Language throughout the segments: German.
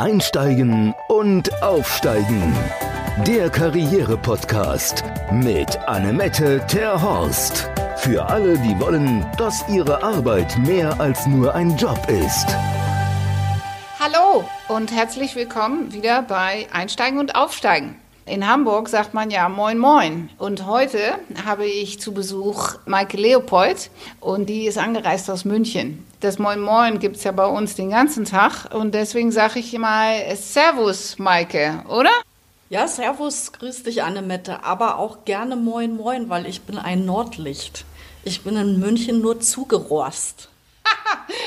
Einsteigen und Aufsteigen. Der Karriere-Podcast mit Annemette Terhorst. Für alle, die wollen, dass ihre Arbeit mehr als nur ein Job ist. Hallo und herzlich willkommen wieder bei Einsteigen und Aufsteigen. In Hamburg sagt man ja Moin Moin. Und heute habe ich zu Besuch Maike Leopold und die ist angereist aus München. Das Moin Moin gibt es ja bei uns den ganzen Tag und deswegen sage ich mal Servus, Maike, oder? Ja, Servus, grüß dich, Annemette, aber auch gerne Moin Moin, weil ich bin ein Nordlicht. Ich bin in München nur zugerost.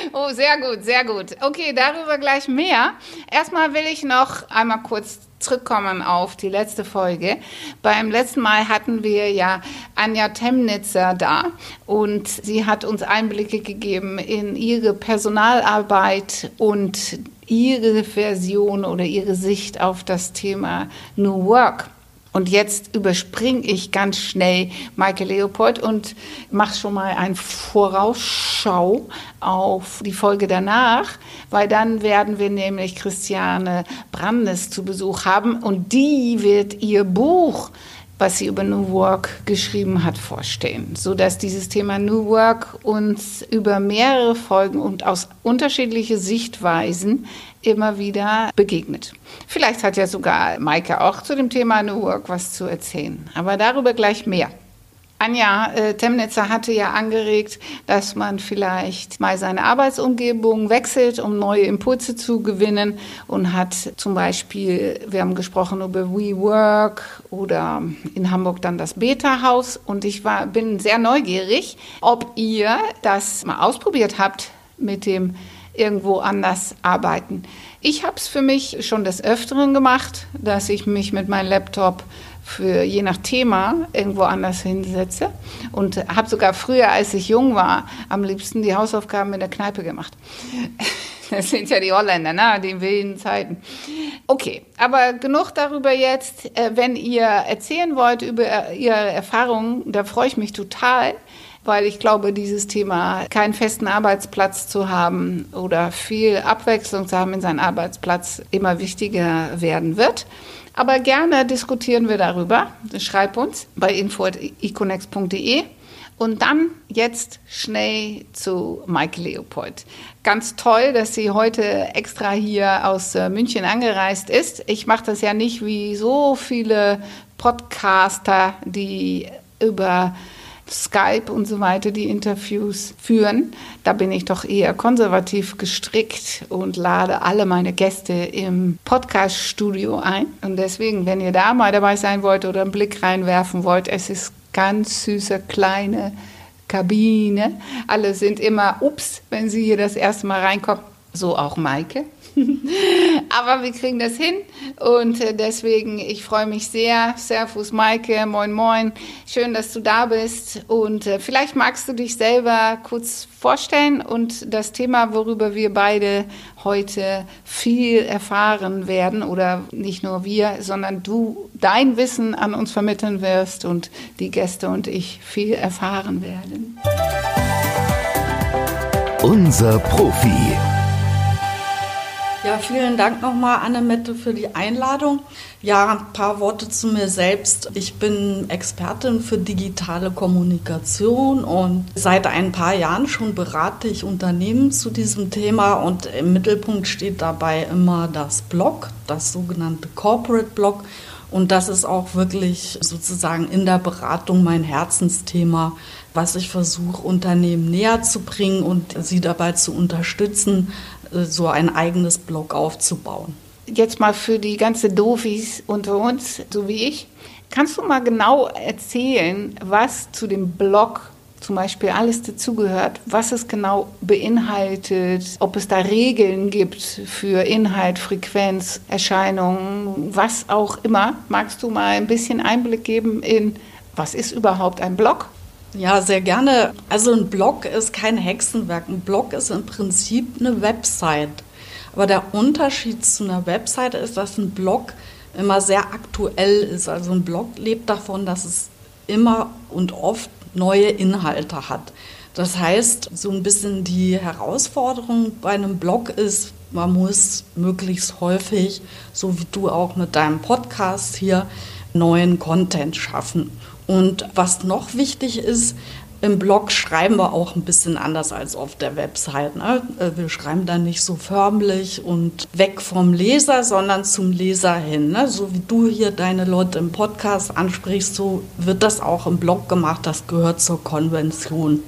oh, sehr gut, sehr gut. Okay, darüber gleich mehr. Erstmal will ich noch einmal kurz zurückkommen auf die letzte Folge. Beim letzten Mal hatten wir ja Anja Temnitzer da und sie hat uns Einblicke gegeben in ihre Personalarbeit und ihre Version oder ihre Sicht auf das Thema New Work. Und jetzt überspringe ich ganz schnell Michael Leopold und mache schon mal eine Vorausschau auf die Folge danach, weil dann werden wir nämlich Christiane Brandes zu Besuch haben und die wird ihr Buch was sie über New Work geschrieben hat, vorstellen, sodass dieses Thema New Work uns über mehrere Folgen und aus unterschiedlichen Sichtweisen immer wieder begegnet. Vielleicht hat ja sogar Maike auch zu dem Thema New Work was zu erzählen, aber darüber gleich mehr. Anja äh, Temnitzer hatte ja angeregt, dass man vielleicht mal seine Arbeitsumgebung wechselt, um neue Impulse zu gewinnen und hat zum Beispiel, wir haben gesprochen über WeWork oder in Hamburg dann das Beta-Haus und ich war, bin sehr neugierig, ob ihr das mal ausprobiert habt mit dem irgendwo anders arbeiten. Ich habe es für mich schon des Öfteren gemacht, dass ich mich mit meinem Laptop für je nach Thema irgendwo anders hinsetze und habe sogar früher, als ich jung war, am liebsten die Hausaufgaben in der Kneipe gemacht. Das sind ja die Holländer, ne? die wilden Zeiten. Okay, aber genug darüber jetzt. Äh, wenn ihr erzählen wollt über Ihre Erfahrungen, da freue ich mich total weil ich glaube, dieses Thema, keinen festen Arbeitsplatz zu haben oder viel Abwechslung zu haben in seinem Arbeitsplatz, immer wichtiger werden wird. Aber gerne diskutieren wir darüber. Schreib uns bei info.econex.de. Und dann jetzt schnell zu Mike Leopold. Ganz toll, dass sie heute extra hier aus äh, München angereist ist. Ich mache das ja nicht wie so viele Podcaster, die über Skype und so weiter die Interviews führen. Da bin ich doch eher konservativ gestrickt und lade alle meine Gäste im Podcast-Studio ein. Und deswegen, wenn ihr da mal dabei sein wollt oder einen Blick reinwerfen wollt, es ist ganz süße kleine Kabine. Alle sind immer, ups, wenn sie hier das erste Mal reinkommen. So auch Maike. Aber wir kriegen das hin und äh, deswegen, ich freue mich sehr. Servus Maike, moin moin. Schön, dass du da bist und äh, vielleicht magst du dich selber kurz vorstellen und das Thema, worüber wir beide heute viel erfahren werden oder nicht nur wir, sondern du dein Wissen an uns vermitteln wirst und die Gäste und ich viel erfahren werden. Unser Profi. Ja, vielen Dank nochmal, Annemette, für die Einladung. Ja, ein paar Worte zu mir selbst. Ich bin Expertin für digitale Kommunikation und seit ein paar Jahren schon berate ich Unternehmen zu diesem Thema und im Mittelpunkt steht dabei immer das Blog, das sogenannte Corporate Blog. Und das ist auch wirklich sozusagen in der Beratung mein Herzensthema, was ich versuche, Unternehmen näher zu bringen und sie dabei zu unterstützen, so ein eigenes Blog aufzubauen. Jetzt mal für die ganze Dofis unter uns, so wie ich. Kannst du mal genau erzählen, was zu dem Blog zum Beispiel alles dazugehört, was es genau beinhaltet, ob es da Regeln gibt für Inhalt, Frequenz, Erscheinungen, was auch immer. Magst du mal ein bisschen Einblick geben in, was ist überhaupt ein Blog? Ja, sehr gerne. Also ein Blog ist kein Hexenwerk. Ein Blog ist im Prinzip eine Website. Aber der Unterschied zu einer Website ist, dass ein Blog immer sehr aktuell ist. Also ein Blog lebt davon, dass es immer und oft neue Inhalte hat. Das heißt, so ein bisschen die Herausforderung bei einem Blog ist, man muss möglichst häufig, so wie du auch mit deinem Podcast hier, neuen Content schaffen. Und was noch wichtig ist, im Blog schreiben wir auch ein bisschen anders als auf der Website. Ne? Äh, wir schreiben dann nicht so förmlich und weg vom Leser, sondern zum Leser hin. Ne? So wie du hier deine Leute im Podcast ansprichst, so wird das auch im Blog gemacht. Das gehört zur Konvention.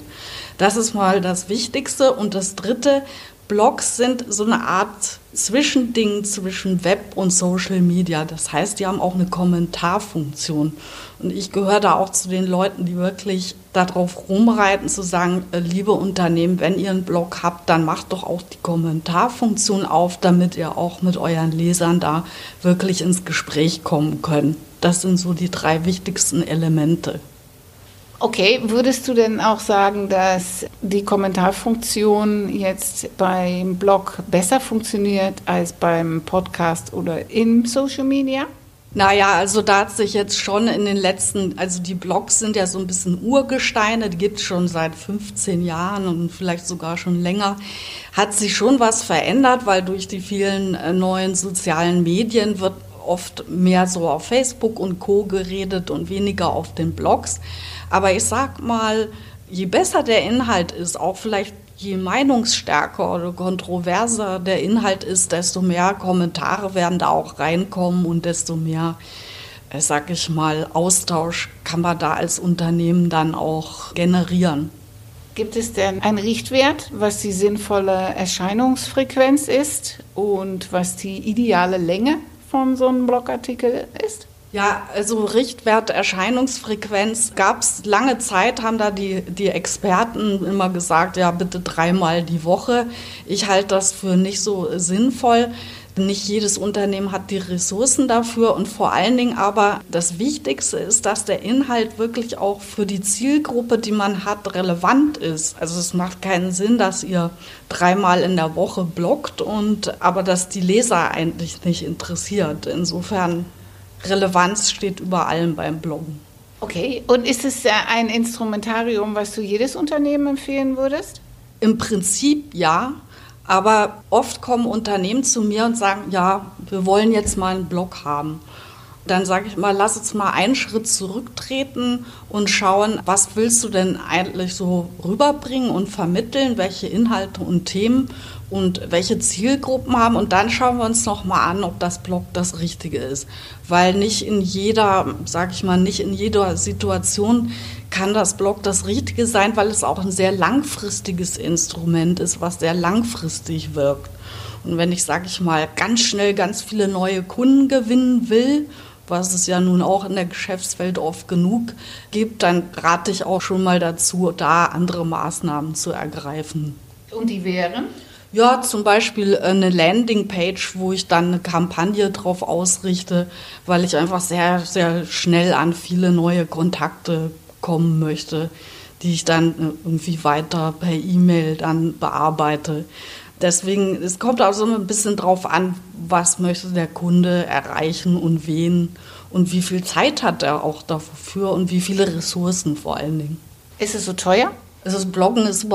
Das ist mal das Wichtigste. Und das Dritte, Blogs sind so eine Art Zwischending zwischen Web und Social Media. Das heißt, die haben auch eine Kommentarfunktion. Und ich gehöre da auch zu den Leuten, die wirklich darauf rumreiten, zu sagen, äh, liebe Unternehmen, wenn ihr einen Blog habt, dann macht doch auch die Kommentarfunktion auf, damit ihr auch mit euren Lesern da wirklich ins Gespräch kommen könnt. Das sind so die drei wichtigsten Elemente. Okay, würdest du denn auch sagen, dass die Kommentarfunktion jetzt beim Blog besser funktioniert als beim Podcast oder im Social Media? Naja, also da hat sich jetzt schon in den letzten, also die Blogs sind ja so ein bisschen Urgesteine, die gibt es schon seit 15 Jahren und vielleicht sogar schon länger, hat sich schon was verändert, weil durch die vielen äh, neuen sozialen Medien wird oft mehr so auf Facebook und Co geredet und weniger auf den Blogs. Aber ich sag mal, je besser der Inhalt ist, auch vielleicht je meinungsstärker oder kontroverser der Inhalt ist, desto mehr Kommentare werden da auch reinkommen und desto mehr, äh, sag ich mal, Austausch kann man da als Unternehmen dann auch generieren. Gibt es denn einen Richtwert, was die sinnvolle Erscheinungsfrequenz ist und was die ideale Länge von so einem Blogartikel ist? Ja, also Richtwert Erscheinungsfrequenz gab es lange Zeit, haben da die, die Experten immer gesagt, ja bitte dreimal die Woche. Ich halte das für nicht so sinnvoll. Nicht jedes Unternehmen hat die Ressourcen dafür und vor allen Dingen aber das Wichtigste ist, dass der Inhalt wirklich auch für die Zielgruppe, die man hat, relevant ist. Also es macht keinen Sinn, dass ihr dreimal in der Woche bloggt und aber dass die Leser eigentlich nicht interessiert. Insofern Relevanz steht über allem beim Bloggen. Okay, und ist es ein Instrumentarium, was du jedes Unternehmen empfehlen würdest? Im Prinzip ja, aber oft kommen Unternehmen zu mir und sagen, ja, wir wollen jetzt mal einen Blog haben. Dann sage ich mal, lass uns mal einen Schritt zurücktreten und schauen, was willst du denn eigentlich so rüberbringen und vermitteln, welche Inhalte und Themen und welche Zielgruppen haben. Und dann schauen wir uns nochmal an, ob das Blog das Richtige ist. Weil nicht in jeder, sag ich mal, nicht in jeder Situation kann das Blog das Richtige sein, weil es auch ein sehr langfristiges Instrument ist, was sehr langfristig wirkt. Und wenn ich, sag ich mal, ganz schnell ganz viele neue Kunden gewinnen will, was es ja nun auch in der Geschäftswelt oft genug gibt, dann rate ich auch schon mal dazu, da andere Maßnahmen zu ergreifen. Und die wären? Ja, zum Beispiel eine Landingpage, wo ich dann eine Kampagne drauf ausrichte, weil ich einfach sehr, sehr schnell an viele neue Kontakte kommen möchte, die ich dann irgendwie weiter per E-Mail dann bearbeite. Deswegen, es kommt also ein bisschen drauf an, was möchte der Kunde erreichen und wen und wie viel Zeit hat er auch dafür und wie viele Ressourcen vor allen Dingen. Ist es so teuer? Also das Bloggen ist,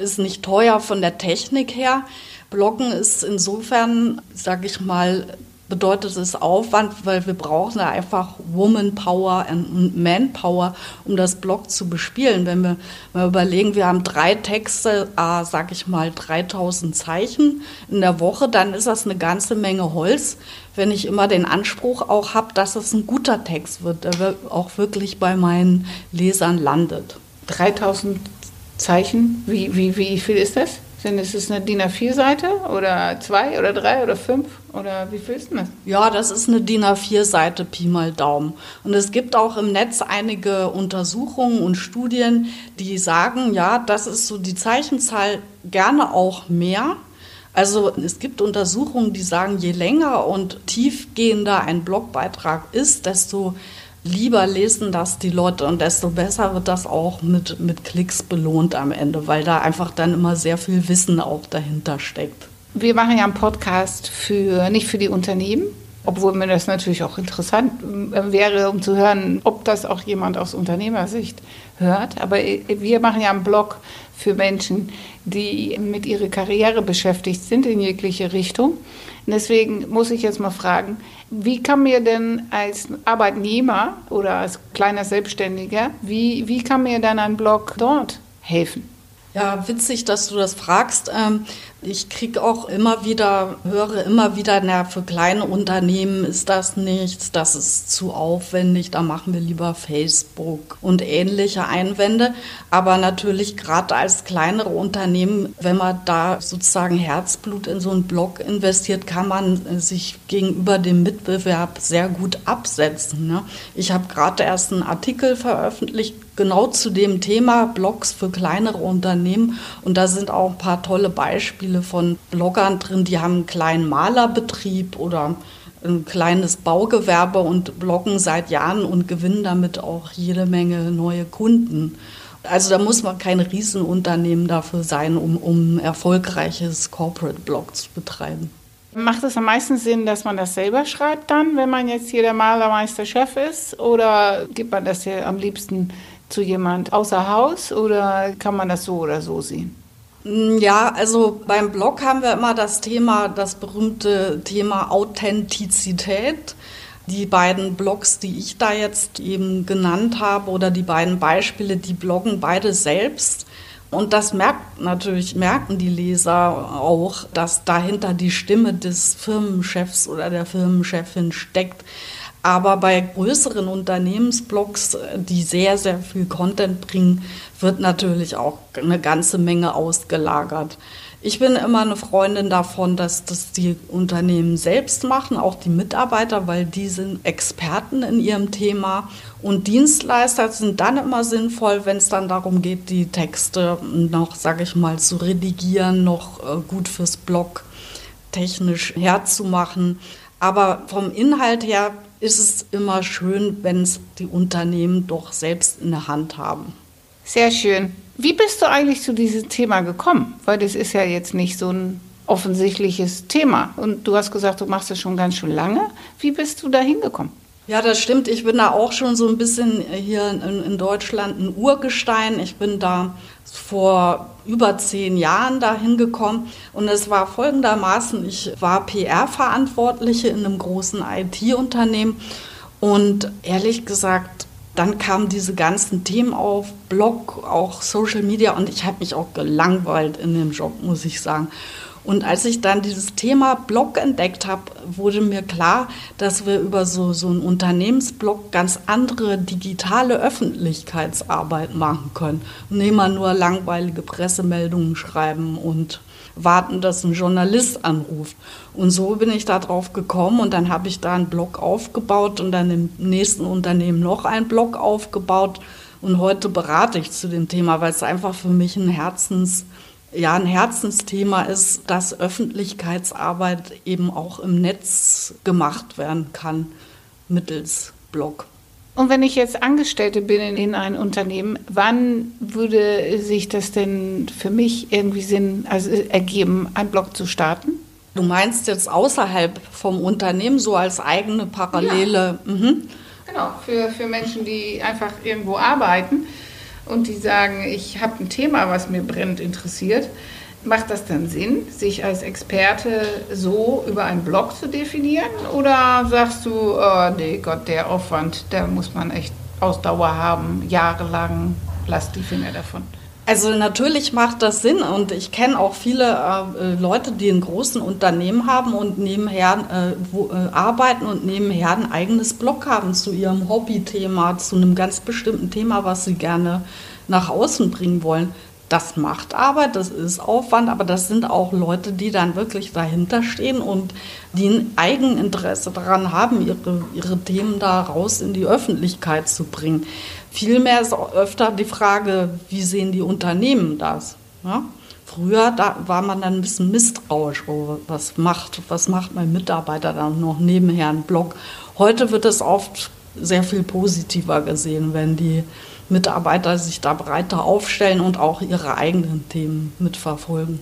ist nicht teuer von der Technik her. Bloggen ist insofern, sage ich mal, bedeutet es Aufwand, weil wir brauchen einfach Woman Power und Manpower, um das Blog zu bespielen. Wenn wir mal überlegen, wir haben drei Texte, äh, sag ich mal 3000 Zeichen in der Woche, dann ist das eine ganze Menge Holz. Wenn ich immer den Anspruch auch habe, dass es ein guter Text wird, der auch wirklich bei meinen Lesern landet. 3000 Zeichen? Wie, wie, wie viel ist das? Denn ist es eine DIN A4-Seite oder zwei oder drei oder fünf oder wie viel ist denn das? Ja, das ist eine DIN A4-Seite, Pi mal Daumen. Und es gibt auch im Netz einige Untersuchungen und Studien, die sagen, ja, das ist so die Zeichenzahl gerne auch mehr. Also es gibt Untersuchungen, die sagen, je länger und tiefgehender ein Blogbeitrag ist, desto lieber lesen das die Leute und desto besser wird das auch mit, mit Klicks belohnt am Ende, weil da einfach dann immer sehr viel Wissen auch dahinter steckt. Wir machen ja einen Podcast für nicht für die Unternehmen, obwohl mir das natürlich auch interessant äh, wäre, um zu hören, ob das auch jemand aus Unternehmersicht hört. Aber wir machen ja einen Blog für Menschen, die mit ihrer Karriere beschäftigt sind in jegliche Richtung. Deswegen muss ich jetzt mal fragen, wie kann mir denn als Arbeitnehmer oder als kleiner Selbstständiger, wie, wie kann mir dann ein Blog dort helfen? Ja, witzig, dass du das fragst. Ähm, ich kriege auch immer wieder, höre immer wieder, na, für kleine Unternehmen ist das nichts, das ist zu aufwendig, da machen wir lieber Facebook und ähnliche Einwände. Aber natürlich gerade als kleinere Unternehmen, wenn man da sozusagen Herzblut in so einen Blog investiert, kann man sich gegenüber dem Mitbewerb sehr gut absetzen. Ne? Ich habe gerade erst einen Artikel veröffentlicht, genau zu dem Thema Blogs für kleinere Unternehmen. Und da sind auch ein paar tolle Beispiele von Bloggern drin, die haben einen kleinen Malerbetrieb oder ein kleines Baugewerbe und bloggen seit Jahren und gewinnen damit auch jede Menge neue Kunden. Also da muss man kein Riesenunternehmen dafür sein, um, um erfolgreiches Corporate Blog zu betreiben. Macht es am meisten Sinn, dass man das selber schreibt dann, wenn man jetzt hier der Malermeister-Chef ist? Oder gibt man das ja am liebsten zu jemand außer Haus oder kann man das so oder so sehen? Mm, ja, also beim Blog haben wir immer das Thema, das berühmte Thema Authentizität. Die beiden Blogs, die ich da jetzt eben genannt habe oder die beiden Beispiele, die bloggen beide selbst. Und das merkt natürlich, merken die Leser auch, dass dahinter die Stimme des Firmenchefs oder der Firmenchefin steckt. Aber bei größeren Unternehmensblogs, die sehr, sehr viel Content bringen, wird natürlich auch eine ganze Menge ausgelagert. Ich bin immer eine Freundin davon, dass das die Unternehmen selbst machen, auch die Mitarbeiter, weil die sind Experten in ihrem Thema. Und Dienstleister sind dann immer sinnvoll, wenn es dann darum geht, die Texte noch, sage ich mal, zu redigieren, noch äh, gut fürs Blog technisch herzumachen. Aber vom Inhalt her ist es immer schön, wenn es die Unternehmen doch selbst in der Hand haben. Sehr schön. Wie bist du eigentlich zu diesem Thema gekommen? Weil das ist ja jetzt nicht so ein offensichtliches Thema. Und du hast gesagt, du machst das schon ganz schön lange. Wie bist du da hingekommen? Ja, das stimmt. Ich bin da auch schon so ein bisschen hier in, Deutschland ein Urgestein. Ich bin da vor über zehn Jahren dahin gekommen und es war folgendermaßen, ich war PR-Verantwortliche in einem großen IT-Unternehmen und ehrlich gesagt, dann kamen diese ganzen Themen auf, Blog, auch Social Media und ich habe mich auch gelangweilt in dem Job, muss ich sagen. Und als ich dann dieses Thema Blog entdeckt habe, wurde mir klar, dass wir über so, so einen Unternehmensblog ganz andere digitale Öffentlichkeitsarbeit machen können. Und nicht mal nur langweilige Pressemeldungen schreiben und warten, dass ein Journalist anruft. Und so bin ich da drauf gekommen und dann habe ich da einen Blog aufgebaut und dann im nächsten Unternehmen noch einen Blog aufgebaut. Und heute berate ich zu dem Thema, weil es einfach für mich ein Herzens ja ein Herzensthema ist, dass Öffentlichkeitsarbeit eben auch im Netz gemacht werden kann mittels Blog. Und wenn ich jetzt Angestellte bin in einem Unternehmen, wann würde sich das denn für mich irgendwie Sinn also ergeben, einen Blog zu starten? Du meinst jetzt außerhalb vom Unternehmen, so als eigene Parallele? Ja. Mhm. Genau, für, für Menschen, die einfach irgendwo arbeiten und die sagen, ich habe ein Thema, was mir brennend interessiert, macht das dann Sinn, sich als Experte so über einen Blog zu definieren? Oder sagst du, oh nee Gott, der Aufwand, da muss man echt Ausdauer haben, jahrelang, lass die Finger davon? Also natürlich macht das Sinn und ich kenne auch viele äh, Leute, die in großen Unternehmen haben und nebenher äh, wo, äh, arbeiten und nebenher ein eigenes Blog haben zu ihrem Hobbythema, zu einem ganz bestimmten Thema, was sie gerne nach außen bringen wollen. Das macht Arbeit, das ist Aufwand, aber das sind auch Leute, die dann wirklich dahinter stehen und die ein Eigeninteresse daran haben, ihre, ihre Themen da raus in die Öffentlichkeit zu bringen. Vielmehr ist auch öfter die Frage, wie sehen die Unternehmen das? Ja? Früher da war man dann ein bisschen misstrauisch, oh, was macht, was macht mein Mitarbeiter dann noch nebenher einen Blog. Heute wird es oft sehr viel positiver gesehen, wenn die Mitarbeiter sich da breiter aufstellen und auch ihre eigenen Themen mitverfolgen.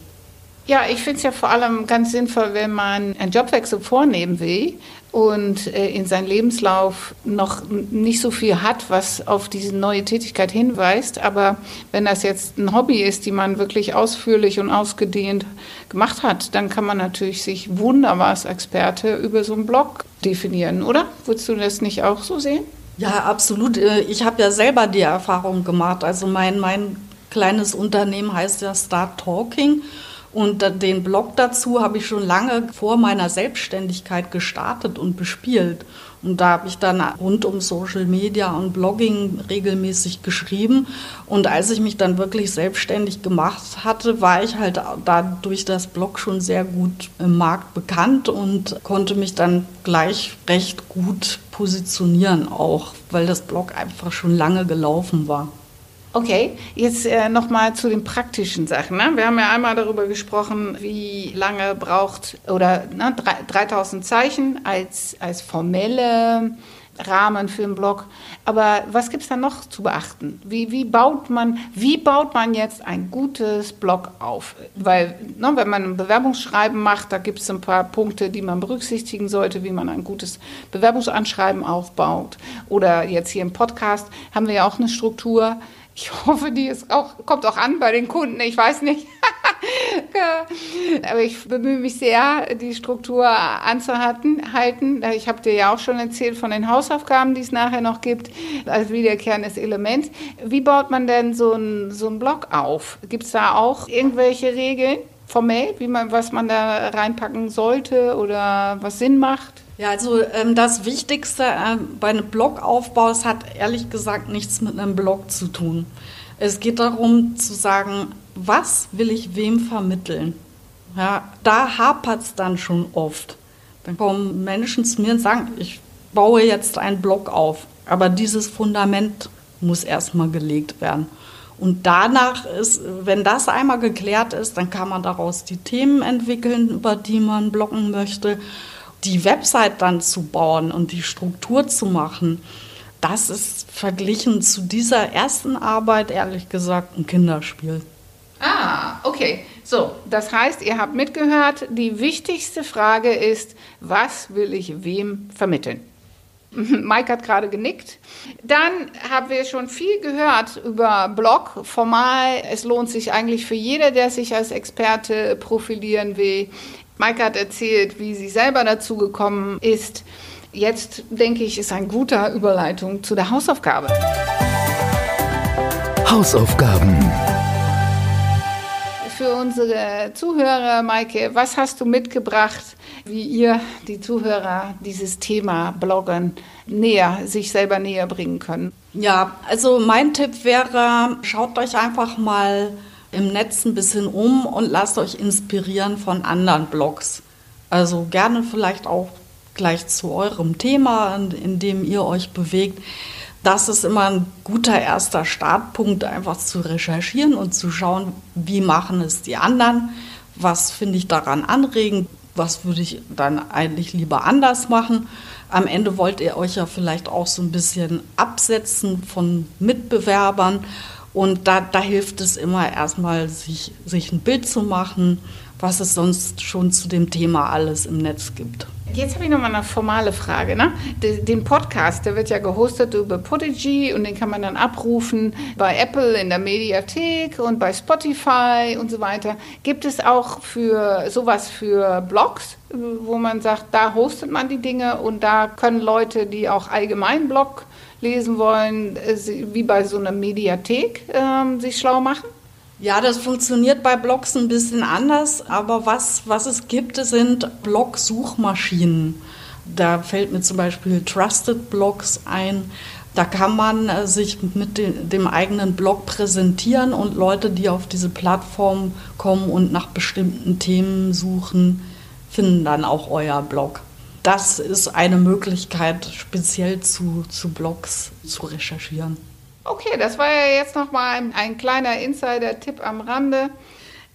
Ja, ich finde es ja vor allem ganz sinnvoll, wenn man einen Jobwechsel vornehmen will und äh, in seinem Lebenslauf noch nicht so viel hat, was auf diese neue Tätigkeit hinweist. Aber wenn das jetzt ein Hobby ist, die man wirklich ausführlich und ausgedehnt gemacht hat, dann kann man natürlich sich wunderbar als Experte über so einen Blog definieren, oder? Würdest du das nicht auch so sehen? Ja, absolut. Äh, ich habe ja selber die Erfahrung gemacht. Also mein, mein kleines Unternehmen heißt ja Start Talking. Und den Blog dazu habe ich schon lange vor meiner Selbstständigkeit gestartet und bespielt. Und da habe ich dann rund um Social Media und Blogging regelmäßig geschrieben. Und als ich mich dann wirklich selbstständig gemacht hatte, war ich halt da durch das Blog schon sehr gut im Markt bekannt und konnte mich dann gleich recht gut positionieren auch, weil das Blog einfach schon lange gelaufen war. Okay, jetzt äh, nochmal zu den praktischen Sachen. Ne? Wir haben ja einmal darüber gesprochen, wie lange braucht oder ne, 3000 Zeichen als, als formelle Rahmen für einen Blog. Aber was gibt es da noch zu beachten? Wie, wie, baut man, wie baut man jetzt ein gutes Blog auf? Weil, ne, wenn man ein Bewerbungsschreiben macht, da gibt es ein paar Punkte, die man berücksichtigen sollte, wie man ein gutes Bewerbungsanschreiben aufbaut. Oder jetzt hier im Podcast haben wir ja auch eine Struktur ich hoffe, die ist auch, kommt auch an bei den Kunden. Ich weiß nicht. Aber ich bemühe mich sehr, die Struktur anzuhalten. Ich habe dir ja auch schon erzählt von den Hausaufgaben, die es nachher noch gibt, als wiederkehrendes Element. Wie baut man denn so einen so Blog auf? Gibt es da auch irgendwelche Regeln formell, wie man, was man da reinpacken sollte oder was Sinn macht? Ja, also ähm, das Wichtigste äh, bei einem Blogaufbau, es hat ehrlich gesagt nichts mit einem Blog zu tun. Es geht darum zu sagen, was will ich wem vermitteln? Ja, da hapert es dann schon oft. Dann kommen Menschen zu mir und sagen, ich baue jetzt einen Blog auf, aber dieses Fundament muss erstmal gelegt werden. Und danach ist, wenn das einmal geklärt ist, dann kann man daraus die Themen entwickeln, über die man bloggen möchte die Website dann zu bauen und die Struktur zu machen, das ist verglichen zu dieser ersten Arbeit ehrlich gesagt ein Kinderspiel. Ah, okay. So, das heißt, ihr habt mitgehört, die wichtigste Frage ist, was will ich wem vermitteln? Mike hat gerade genickt. Dann haben wir schon viel gehört über Blog. Formal, es lohnt sich eigentlich für jeder, der sich als Experte profilieren will. Maike hat erzählt, wie sie selber dazu gekommen ist. Jetzt denke ich, ist ein guter Überleitung zu der Hausaufgabe. Hausaufgaben. Für unsere Zuhörer, Maike, was hast du mitgebracht, wie ihr, die Zuhörer, dieses Thema Bloggen näher, sich selber näher bringen können? Ja, also mein Tipp wäre, schaut euch einfach mal im Netz ein bisschen um und lasst euch inspirieren von anderen Blogs. Also gerne vielleicht auch gleich zu eurem Thema, in dem ihr euch bewegt. Das ist immer ein guter erster Startpunkt, einfach zu recherchieren und zu schauen, wie machen es die anderen, was finde ich daran anregend, was würde ich dann eigentlich lieber anders machen. Am Ende wollt ihr euch ja vielleicht auch so ein bisschen absetzen von Mitbewerbern und da, da hilft es immer erstmal, sich, sich ein Bild zu machen, was es sonst schon zu dem Thema alles im Netz gibt. Jetzt habe ich noch mal eine formale Frage. Ne? Den Podcast, der wird ja gehostet über Podigy und den kann man dann abrufen bei Apple in der Mediathek und bei Spotify und so weiter. Gibt es auch für sowas für Blogs, wo man sagt, da hostet man die Dinge und da können Leute, die auch allgemein Blog lesen wollen, äh, wie bei so einer Mediathek äh, sich schlau machen? Ja, das funktioniert bei Blogs ein bisschen anders, aber was, was es gibt, sind Blog-Suchmaschinen. Da fällt mir zum Beispiel Trusted Blogs ein. Da kann man äh, sich mit dem eigenen Blog präsentieren und Leute, die auf diese Plattform kommen und nach bestimmten Themen suchen, finden dann auch euer Blog das ist eine Möglichkeit, speziell zu, zu Blogs zu recherchieren. Okay, das war ja jetzt nochmal ein, ein kleiner Insider-Tipp am Rande.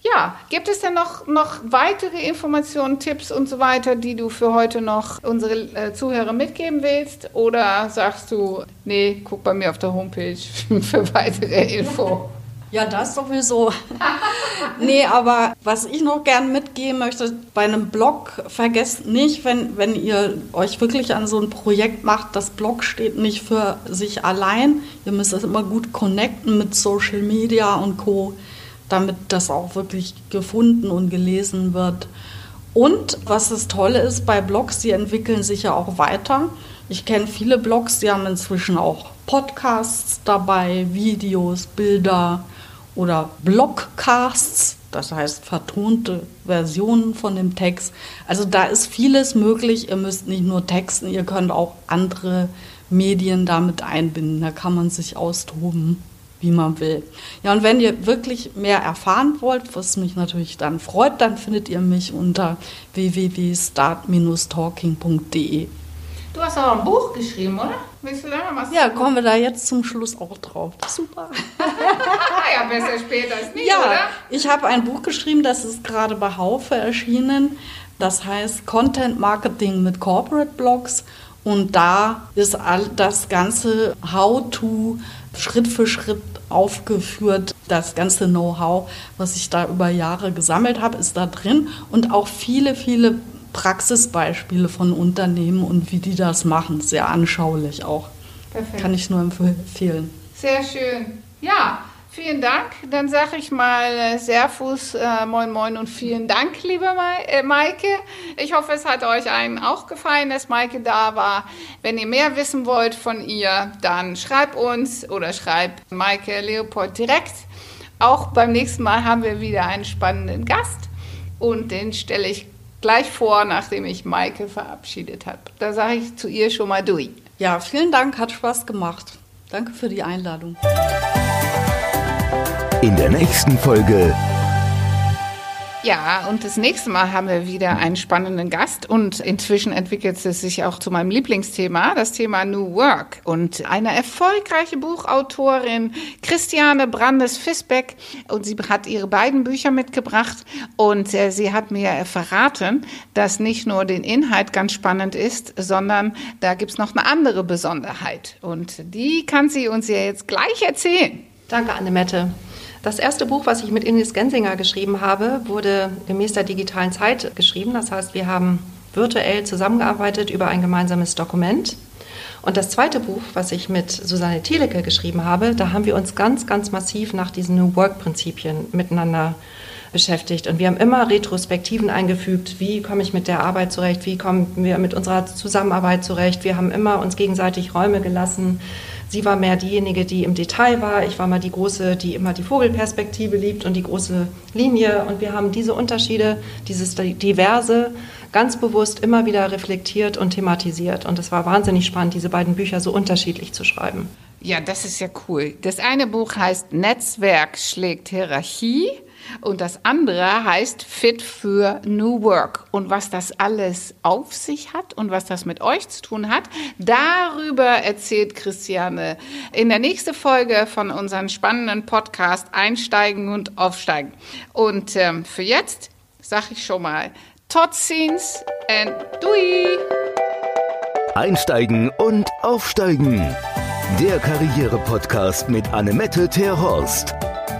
Ja, gibt es denn noch, noch weitere Informationen, Tipps und so weiter, die du für heute noch unsere äh, Zuhörer mitgeben willst? Oder sagst du, nee, guck bei mir auf der Homepage für weitere Info? Ja, das sowieso. nee, aber was ich noch gern mitgeben möchte, bei einem Blog, vergesst nicht, wenn, wenn ihr euch wirklich an so ein Projekt macht, das Blog steht nicht für sich allein. Ihr müsst es immer gut connecten mit Social Media und Co., damit das auch wirklich gefunden und gelesen wird. Und was das Tolle ist bei Blogs, die entwickeln sich ja auch weiter. Ich kenne viele Blogs, die haben inzwischen auch Podcasts dabei, Videos, Bilder oder Blogcasts, das heißt vertonte Versionen von dem Text. Also da ist vieles möglich. Ihr müsst nicht nur texten, ihr könnt auch andere Medien damit einbinden. Da kann man sich austoben wie man will. Ja, und wenn ihr wirklich mehr erfahren wollt, was mich natürlich dann freut, dann findet ihr mich unter www.start-talking.de. Du hast auch ein Buch geschrieben, oder? Willst du da noch was Ja, kommen wir da jetzt zum Schluss auch drauf. Super. besser später als nie, ja, oder? ich habe ein Buch geschrieben, das ist gerade bei Haufe erschienen. Das heißt Content Marketing mit Corporate Blogs. Und da ist all das ganze How-to Schritt für Schritt aufgeführt. Das ganze Know-how, was ich da über Jahre gesammelt habe, ist da drin. Und auch viele, viele Praxisbeispiele von Unternehmen und wie die das machen. Sehr anschaulich auch. Perfekt. Kann ich nur empfehlen. Sehr schön. Ja, vielen Dank. Dann sage ich mal äh, Servus, äh, moin moin und vielen Dank, liebe äh, Maike. Ich hoffe, es hat euch allen auch gefallen, dass Maike da war. Wenn ihr mehr wissen wollt von ihr, dann schreibt uns oder schreibt Maike Leopold direkt. Auch beim nächsten Mal haben wir wieder einen spannenden Gast und den stelle ich gleich vor, nachdem ich Maike verabschiedet habe. Da sage ich zu ihr schon mal durch. Ja, vielen Dank, hat Spaß gemacht. Danke für die Einladung. In der nächsten Folge ja, und das nächste Mal haben wir wieder einen spannenden Gast und inzwischen entwickelt es sich auch zu meinem Lieblingsthema, das Thema New Work. Und eine erfolgreiche Buchautorin, Christiane Brandes-Fisbeck, und sie hat ihre beiden Bücher mitgebracht und äh, sie hat mir verraten, dass nicht nur den Inhalt ganz spannend ist, sondern da gibt's noch eine andere Besonderheit. Und die kann sie uns ja jetzt gleich erzählen. Danke, Annemette. Das erste Buch, was ich mit Ines Gensinger geschrieben habe, wurde gemäß der digitalen Zeit geschrieben. Das heißt, wir haben virtuell zusammengearbeitet über ein gemeinsames Dokument. Und das zweite Buch, was ich mit Susanne Thielecke geschrieben habe, da haben wir uns ganz, ganz massiv nach diesen New Work-Prinzipien miteinander beschäftigt. Und wir haben immer Retrospektiven eingefügt, wie komme ich mit der Arbeit zurecht, wie kommen wir mit unserer Zusammenarbeit zurecht. Wir haben immer uns gegenseitig Räume gelassen, Sie war mehr diejenige, die im Detail war. Ich war mal die große, die immer die Vogelperspektive liebt und die große Linie. Und wir haben diese Unterschiede, dieses Diverse ganz bewusst immer wieder reflektiert und thematisiert. Und es war wahnsinnig spannend, diese beiden Bücher so unterschiedlich zu schreiben. Ja, das ist ja cool. Das eine Buch heißt Netzwerk schlägt Hierarchie und das andere heißt Fit für New Work. Und was das alles auf sich hat und was das mit euch zu tun hat, darüber erzählt Christiane in der nächsten Folge von unserem spannenden Podcast Einsteigen und Aufsteigen. Und ähm, für jetzt sage ich schon mal Totzins and Dui! Einsteigen und Aufsteigen. Der Karriere-Podcast mit Annemette Terhorst.